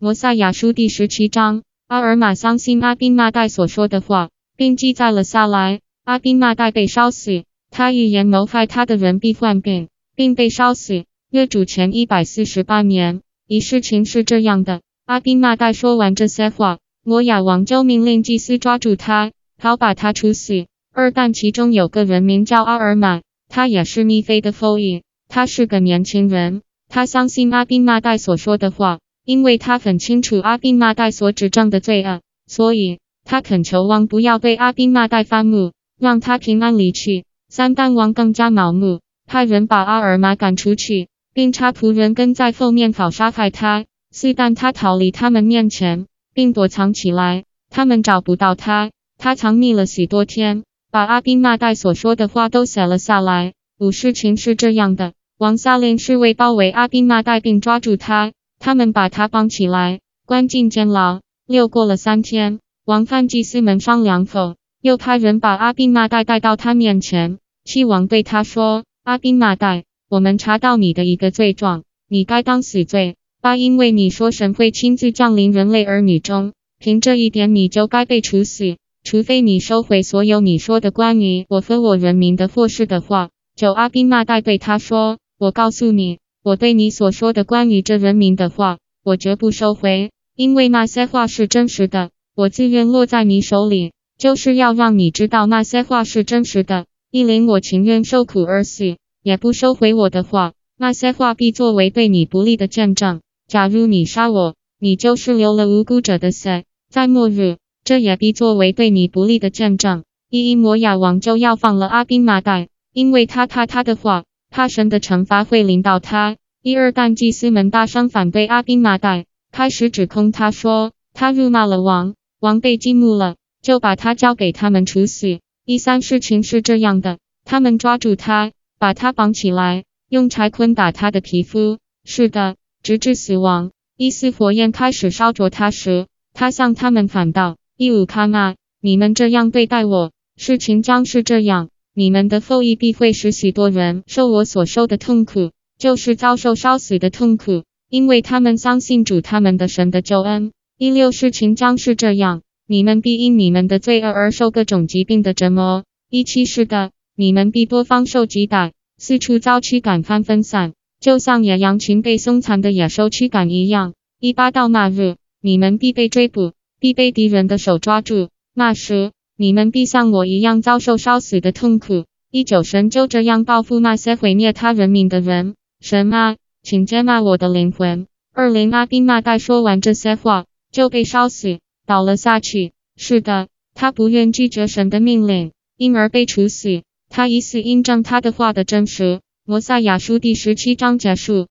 摩赛亚书第十七章，阿尔玛相信阿宾纳代所说的话，并记载了下来。阿宾纳代被烧死，他预言谋害他的人必患病，并被烧死。约主前一百四十八年，一事情是这样的：阿宾纳代说完这些话，摩亚王就命令祭司抓住他，好把他处死。二但其中有个人名叫阿尔玛，他也是密菲的后裔，他是个年轻人，他相信阿宾纳代所说的话。因为他很清楚阿宾那代所指证的罪恶，所以他恳求王不要被阿宾那代发怒，让他平安离去。三旦王更加恼怒，派人把阿尔玛赶出去，并差仆人跟在后面好杀害他。四旦他逃离他们面前，并躲藏起来，他们找不到他。他藏匿了许多天，把阿宾那代所说的话都写了下来。五事情是这样的：王下令侍卫包围阿宾那代，并抓住他。他们把他绑起来，关进监牢。又过了三天，王范祭司们商量后，又派人把阿宾那代带到他面前。七王对他说：“阿宾那代，我们查到你的一个罪状，你该当死罪。八，因为你说神会亲自降临人类儿女中，凭这一点你就该被处死，除非你收回所有你说的关于我和我人民的祸事的话。”九，阿宾那代对他说：“我告诉你。”我对你所说的关于这人民的话，我绝不收回，因为那些话是真实的。我自愿落在你手里，就是要让你知道那些话是真实的。一林，我情愿受苦而死，也不收回我的话。那些话必作为对你不利的见证。假如你杀我，你就是流了无辜者的血。在末日，这也必作为对你不利的见证。一摩亚王就要放了阿宾马代，因为他他他的话。怕神的惩罚会临到他。一二旦祭司们大声反对阿宾麻代，开始指控他说他辱骂了王，王被激怒了，就把他交给他们处死。一三事情是这样的，他们抓住他，把他绑起来，用柴捆打他的皮肤，是的，直至死亡。一四火焰开始烧灼他时，他向他们喊道：一五卡纳，你们这样对待我，事情将是这样。你们的后裔必会使许多人受我所受的痛苦，就是遭受烧死的痛苦，因为他们相信主他们的神的救恩。一六事情将是这样，你们必因你们的罪恶而受各种疾病的折磨。一七是的，你们必多方受击打，四处遭驱赶翻分散，就像野羊群被凶残的野兽驱赶一样。一八到那日，你们必被追捕，必被敌人的手抓住。那时。你们必像我一样遭受烧死的痛苦。一九神就这样报复那些毁灭他人民的人。神啊，请接纳我的灵魂。二零阿宾那代说完这些话，就被烧死，倒了下去。是的，他不愿拒绝神的命令，因而被处死。他以死印证他的话的真实。摩萨亚书第十七章结束。